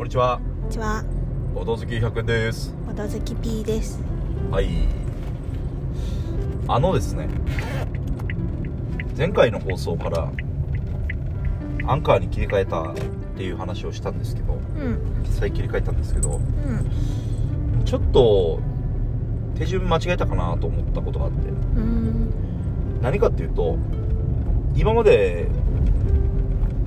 こんにちは。こんにちは、おどずき100円です。ほどずき P です。はい。あのですね、前回の放送から、アンカーに切り替えたっていう話をしたんですけど、うん、実際切り替えたんですけど、うん、ちょっと、手順間違えたかなと思ったことがあって、うん、何かっていうと、今まで、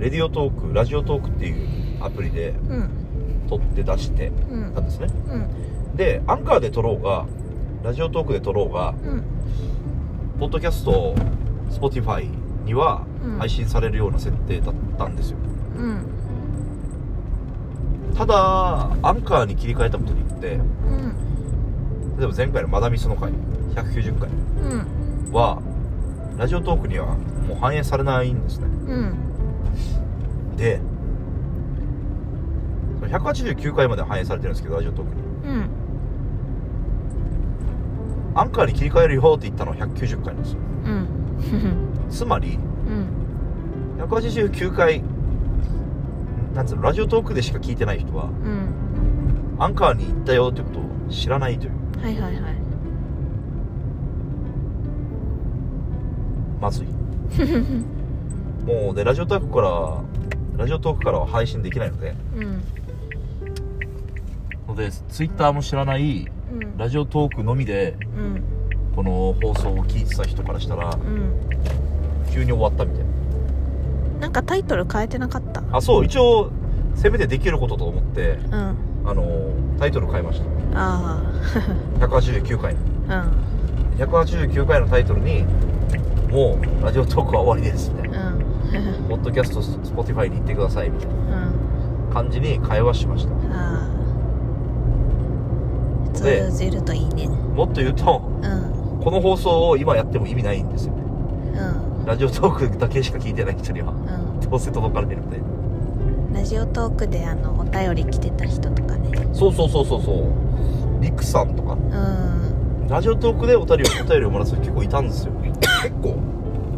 レディオトーク、ラジオトークっていうアプリでうん、撮って出してうん。たんですね。うん、で、アンカーで撮ろうが、ラジオトークで撮ろうが、うん、ポッドキャスト、 Spotify にはうん。配信されるような設定だったんですよ。うん、ただ、アンカーに切り替えたことによって、うん、例えば前回のマダミスの回、190回うん、は、ラジオトークにはもう反映されないんですね。うん、で、189回まで反映されてるんですけど、ラジオトークに。うん、アンカーに切り替えるよって言ったのは190回なんですよ。うん、つまり、うん、189回、なんつうの、ラジオトークでしか聞いてない人は、うん、アンカーに行ったよってことを知らないという。はいはいはい。まずい。もう、で、ラジオトークから、ラジオトークからは配信できないので、うん、ので、ツイッターも知らない、うん、ラジオトークのみで、うん、この放送を聞いてた人からしたら、うん。急に終わったみたいな。なんかタイトル変えてなかった？あ、そう、一応、せめてできることと思って、うん、ああの、タイトル変えました。あ189 回うん、189回のタイトルに、もう、 Radiotalk は終わりですみたいな。うん、ポッドキャスト、 Spotify に行ってくださいみたいなうん、感じに会話しました。ああ。で通じるといいね。もっと言うと、うん、この放送を今やっても意味ないんですよね。うん、ラジオトークだけしか聞いてない人には、うん。どうせ届かないので。ラジオトークであのお便り来てた人とかねそうそうそうそうそう。リクさんとか、うんラジオトークでお便りお便りをもらう人結構いたんですよ。結構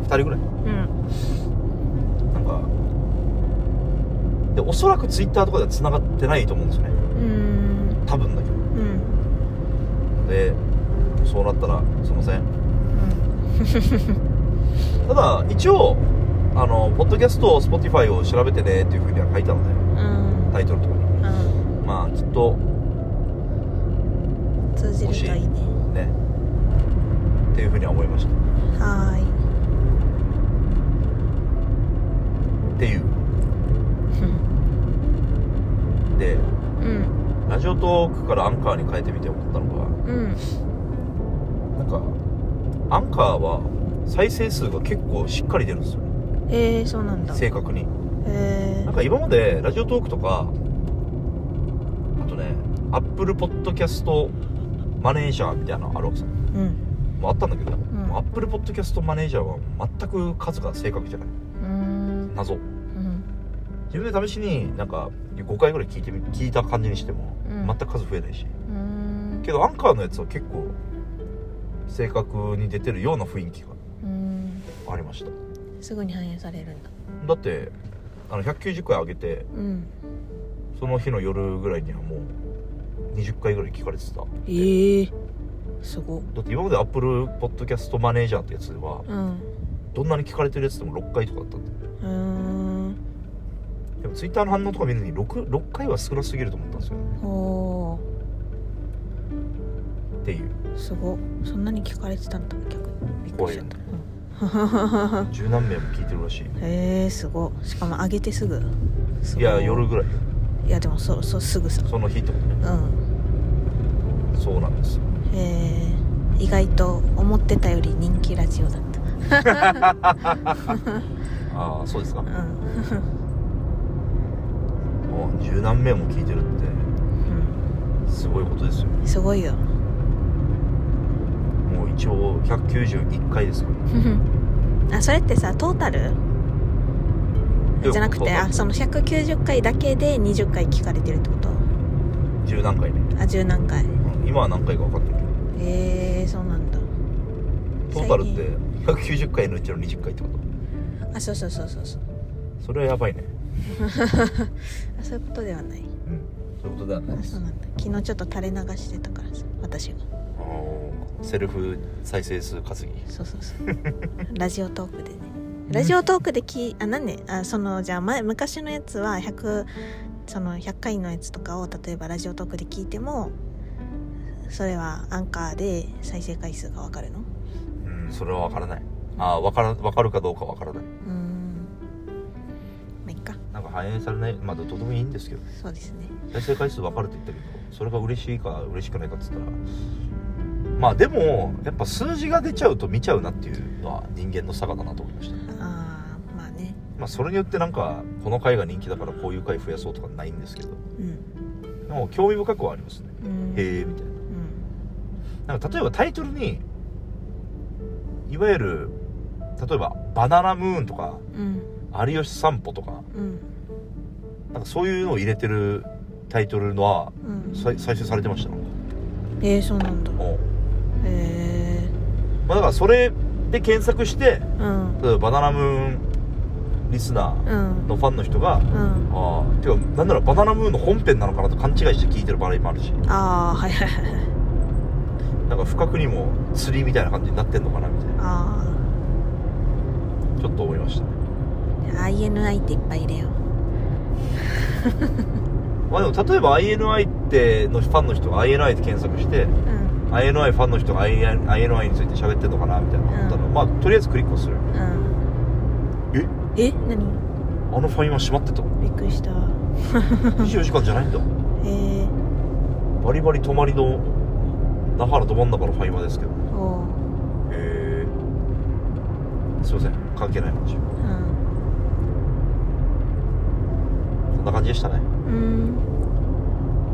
?2 人ぐらいうんなんか、で、おそらくツイッターとかでは繋がってないと思うんですよね。うん多分だけど。うんで、そうなったら、すいません。ただ、一応、あの、ポッドキャスト、 Spotify を調べてねっていうふうには書いたので、うんタイトルとかに。うんまあ、きっと、通じるといいねね、っていうふうには思いました。はーいっていう。で、うんラジオトークからアンカーに変えてみて思ったのが、うんなんか、アンカーは再生数が結構しっかり出るんですよ。えー、そうなんだ正確に。えなんか今までラジオトークとか、あとね、アップルポッドキャストマネージャーみたいなのあるわけさ。ー、うんもうあったんだけど、んアップルポッドキャストマネージャーは全く数が正確じゃない。うん謎。うん自分で試しになんか5回ぐらい聞いてみ、聞いた感じにしても、うん全く数増えないし。うんけどアンカーのやつは結構、正確に出てるような雰囲気がうんありました。すぐに反映されるんだだって、あの、190回上げて、うんその日の夜ぐらいにはもう、20回ぐらい聞かれてた。えー、すごだって今までアップルポッドキャストマネージャーってやつでは、うんどんなに聞かれてるやつでも6回とかだったんで。うーんでもツイッターの反応とか見るに 6, 6回は少なすぎると思ったんですよね。おーっていう。すごそんなに聞かれてたんだ逆にびっくりしちゃった、十何名も聞いてるらしい。うん、へえすごしかも上げてすぐいや、夜ぐらい。いやでもそうそうすぐさその日ってことね。うんそうなんですよ。へえ意外と思ってたより人気ラジオだった ああ、そうですか。うんもう十何名も聞いてるって、すごいことですよ。うんすごいよ。もう一応191回ですよ。あそれってさトータル？じゃなくてあその190回だけで20回聞かれてるってこと？十何回ね。あ十何回。うん今は何回か分かってるけど。へえそうなんだ。トータルって190回のうちの20回ってこと？あそうそうそうそうそう。それはやばいね あそういうことではない。うんそういうことではないです。あそうなんだ。昨日ちょっと垂れ流してたからさ私が。セルフ再生数稼ぎ。そうそうそう。ラジオトークでね。ラジオトークできあなんで？あそのじゃあ前昔のやつは100その100回のやつとかを例えばラジオトークで聞いてもそれはアンカーで再生回数がわかるの？うんそれは分からない。あ分から分かるかどうか分からない。うーんか反映されないまあどうでもいいんですけど。そうですね。再生回数分かるって言ったけどそれが嬉しいか嬉しくないかっつったら。まあでもやっぱ数字が出ちゃうと見ちゃうなっていうのは人間の差がだなと思いました。ねああまあね。まあそれによってなんかこの回が人気だからこういう回増やそうとかないんですけど。うん。でも興味深くはありますね。うん。へえみたいうん。ななんか例えばタイトルにいわゆる例えば「バナナムーン」とかうん「有吉散歩」とかうんなんかそういうのを入れてるタイトルのはうん。再再生されてました？えー、そうなんだ。へえまあだからそれで検索してうん。例えばバナナムーンリスナーうん。のファンの人が、うん。ああてかなんならバナナムーンの本編なのかなと勘違いして聞いてる場合もあるし。ああはいはいはい。はいなんか不覚にも釣りみたいな感じになってんのかなみたいな。あちょっと思いましたね。あ INI っていっぱい入れよまあでも例えば INI ってのファンの人が INI で検索してううん INI ファンの人が IN INI について喋ってんのかなみたいなのあったら、うん。まあとりあえずクリックをする。うん。え？え？何？あのファインは閉まってたびっくりした。24時間じゃないんだ。へえバリバリ泊まりの那覇のど真ん中のファイマですけど。へえすいません。関係ない話。うんそんな感じでしたね。うん。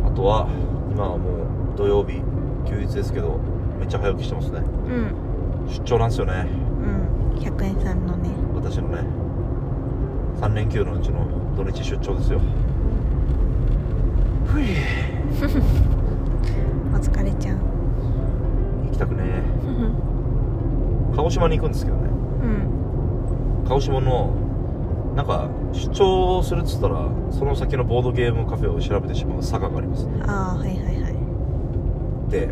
あとは今はもう土曜日休日ですけどめっちゃ早起きしてますね。うん。出張なんですよね。うん。100円さんのね。私のね。3連休のうちの土日出張ですよ。ふい。お疲れちゃん。行きたくねうん鹿児島に行くんですけどね。うん。鹿児島のなんか出張するっつったらその先のボードゲームカフェを調べてしまう坂がありますね。ああはいはいはい。で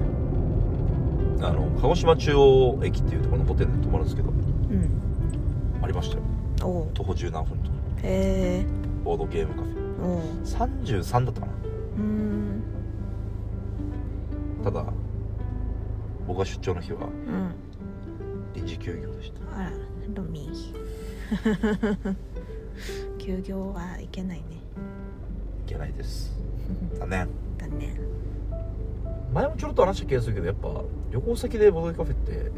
あの鹿児島中央駅っていうところのホテルで泊まるんですけどうん。ありましたよ。徒歩十何分とか。へえボードゲームカフェ。おう。33だったかな。うん。ただ僕が出張の日はうん。臨時休業でした。あらロミー休業はいけないね。いけないです。残念。だね前もちょろっと話した気がするけどやっぱ旅行先でボードカフェって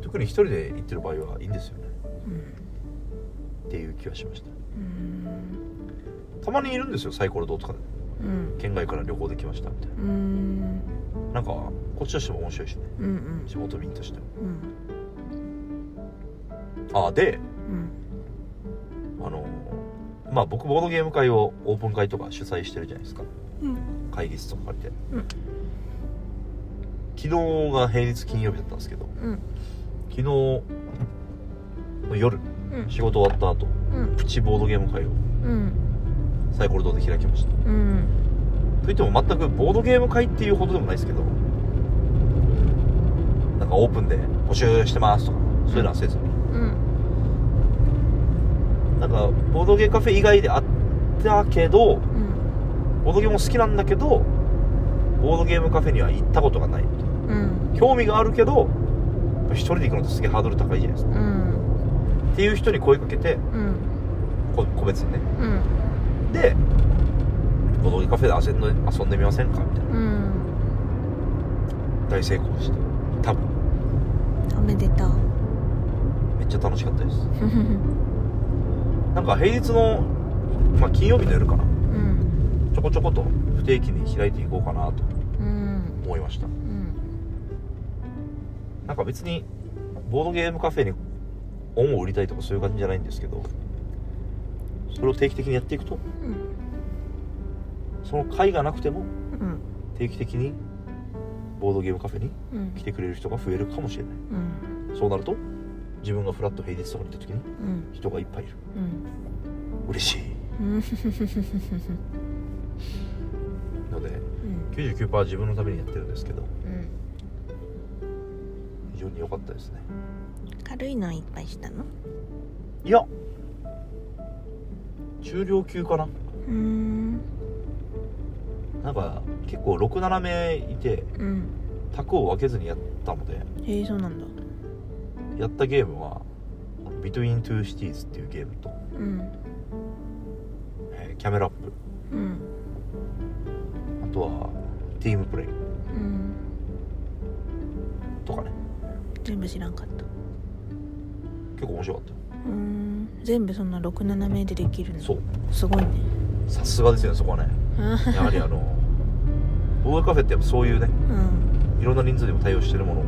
特に一人で行ってる場合はいいんですよね。うんっていう気がしました。うん。たまにいるんですよサイコロ堂とかで。うん。県外から旅行で来ましたみたいうん。ななんかこっちとしても面白いしね。うんうん。地元民としても。うん。あでうんまあ僕ボードゲーム会をオープン会とか主催してるじゃないですか。うん会議室とか借りて、うん。昨日が平日金曜日だったんですけど。うん。昨日の夜うん。仕事終わった後うん。プチボードゲーム会をうん。サイコロ堂で開きました。うん。といっても全くボードゲーム会っていうほどでもないですけどなんかオープンで募集してますとかそういうのはせずに。うんなんかボードゲームカフェ以外であったけどうんボードゲームも好きなんだけどボードゲームカフェには行ったことがないうん。興味があるけど一人で行くのってすげえハードル高いじゃないですか。うん。っていう人に声かけてうん。こ個別にね。うん。でボードゲームカフェで遊んで遊んでみませんか？みたいな。うん。大成功して。多分。おめでとう。めっちゃ楽しかったです なんか平日の、まあ、金曜日の夜かな。うん。ちょこちょこと不定期に開いていこうかなとうん。思いました。うん。なんか別にボードゲームカフェに恩を売りたいとかそういう感じじゃないんですけどそれを定期的にやっていくとうん。その会がなくてもうん。定期的にボードゲームカフェにうん。来てくれる人が増えるかもしれない。うん。そうなると自分がフラッと平日とかに行った時にうん。人がいっぱいいる。うん。嬉しい。うん。のでうん。99%自分のためにやってるんですけどうん。非常に良かったですね。軽いのいっぱいしたの？いや。中量級かな。ん。なんか結構67名いてうん。卓を分けずにやったので。へえそうなんだやったゲームは「Between Two Cities」っていうゲームとうん「えーキャメラップ。うん」あとは「ティームプレイ。うん」とかね。全部知らんかった。結構面白かった。ようーん。全部そんな67名でできるの？そう。すごいね。さすがですよねそこはね。うん。やはりあのボードカフェってやっぱそういうねうん。いろんな人数にも対応してるものを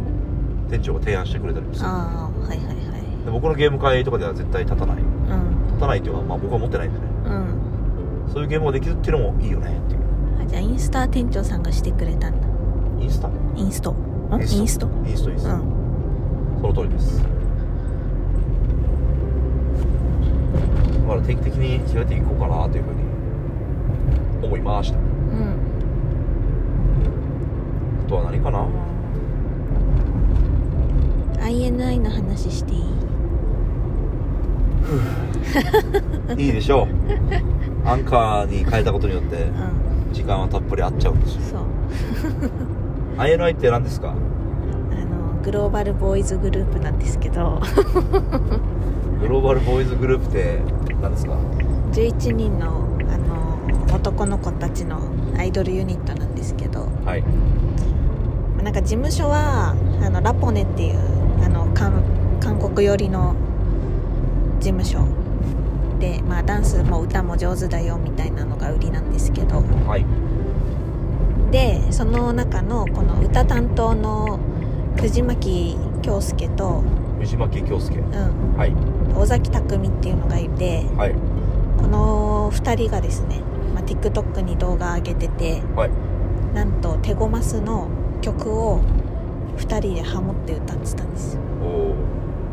店長が提案してくれたりもする。ああはいはいはい。で僕のゲーム会とかでは絶対立たない。うん。立たないっていうかまあ僕は持ってないんでね。うん。そういうゲームができるっていうのもいいよねっていう。あじゃあインスタ店長さんがしてくれたんだ。インスタ？インスト？ん？インスト？インストインスト、うん。その通りです。だから定期的に開いていこうかなというふうに思いました。うん。あとは何かな？INI の話していい？いいでしょう。アンカーに変えたことによってうん。時間はたっぷりあっちゃうんですよ。そう。INI って何ですか？あのグローバルボーイズグループなんですけど。グローバルボーイズグループって何ですか？11人のあの男の子たちのアイドルユニットなんですけど。はい。なんか事務所はあのラポネっていう国寄りの事務所。で、まあ、ダンスも歌も上手だよみたいなのが売りなんですけど。はい。でその中のこの歌担当の藤巻京介と、藤巻京介。うん、はい。尾崎匠っていうのがいてはい。この2人がですね、まあ、TikTok に動画上げててはい。なんとテゴマスの曲を2人でハモって歌ってたんですよ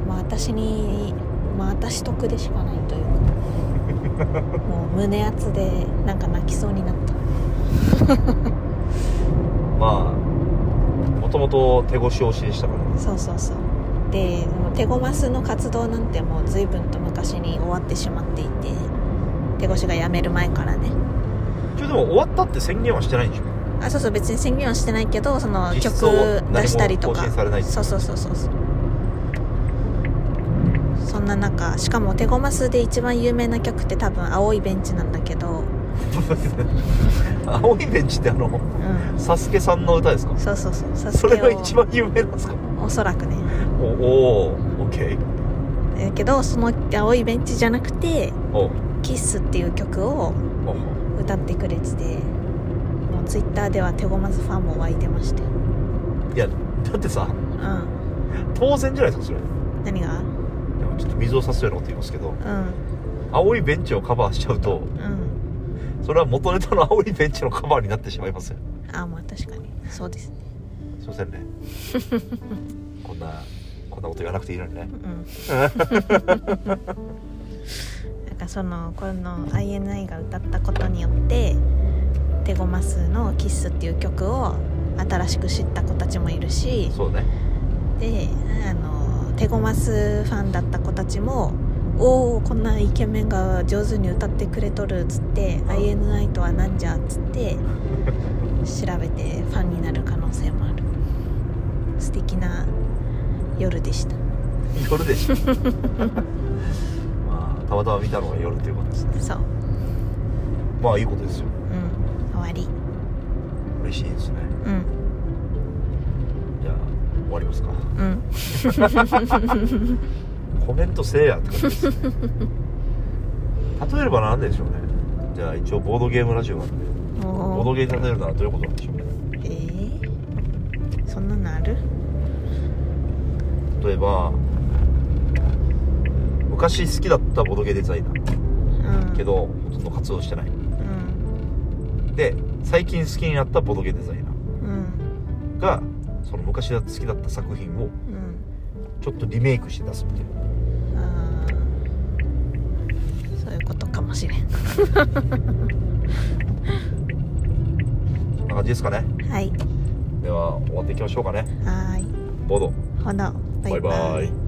まあ私にまあ私得でしかないというか。もう胸熱でなんか泣きそうになった。まあもともと手越し推しでしたから。ねそうそうそう。でもうテゴマスの活動なんてもう随分と昔に終わってしまっていて手越しが辞める前からね。一応でも終わったって宣言はしてないんでしょ？あそうそう。別に宣言はしてないけどその実曲出したりとか。そうそうそうそうそうそんな中しかもテゴマスで一番有名な曲って多分「青いベンチ」なんだけど。青いベンチってあのうん。サスケさんの歌ですか？そうそうそう。サそスケをれが一番有名なんですか？おそらくね。おおーオッケーだけどその「青いベンチ」じゃなくてお「キッス」っていう曲をお。歌ってくれててもうツイッターではテゴマスファンも湧いてましたよいやだってさうん。当然じゃないですかそれ。何が？でもちょっと水を差すようなこと言いますけどうん。青いベンチをカバーしちゃうとうん。それは元ネタの青いベンチのカバーになってしまいますよ。あまあ確かに。そうですね。すいませんね。こんなこんなこと言わなくていいのにね。うん。なんかそのこの INI が歌ったことによってテゴマスの「キッス」っていう曲を新しく知った子たちもいるしそうね。であのテゴマスファンだった子たちも「おおこんなイケメンが上手に歌ってくれとる」っつって「INI とはなんじゃ」っつって調べてファンになる可能性もある。素敵な夜でした。夜でしょ まあたまたま見たのが夜ということですね。そう。まあいいことですようん終わり嬉しいですねうんじゃあ終わりますかうんコメントせえやって感じですね例えれば何でしょうね。じゃあ一応ボードゲームラジオなんで。ボードゲームに例えるならどういうことなんでしょうね。えー、そんなのある？例えば昔好きだったボードゲーデザイナー。うん。けどほとんど活動してない。うん。で最近好きになったボードゲーデザイナうん。ーがその昔好きだった作品をうんちょっとリメイクして出すみたいな。そういうことかももしれん。そんな感じですかね。はい。では終わっていきましょうかね。はーい。ボード。ほど。バイバイ。バイバイ